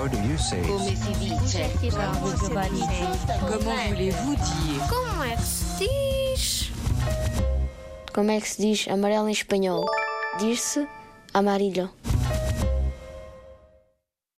How do you say? Come si dice? Comment voulez-vous dire Como é que se diz? Como é que se diz amarelo em espanhol? Diz-se amarillo.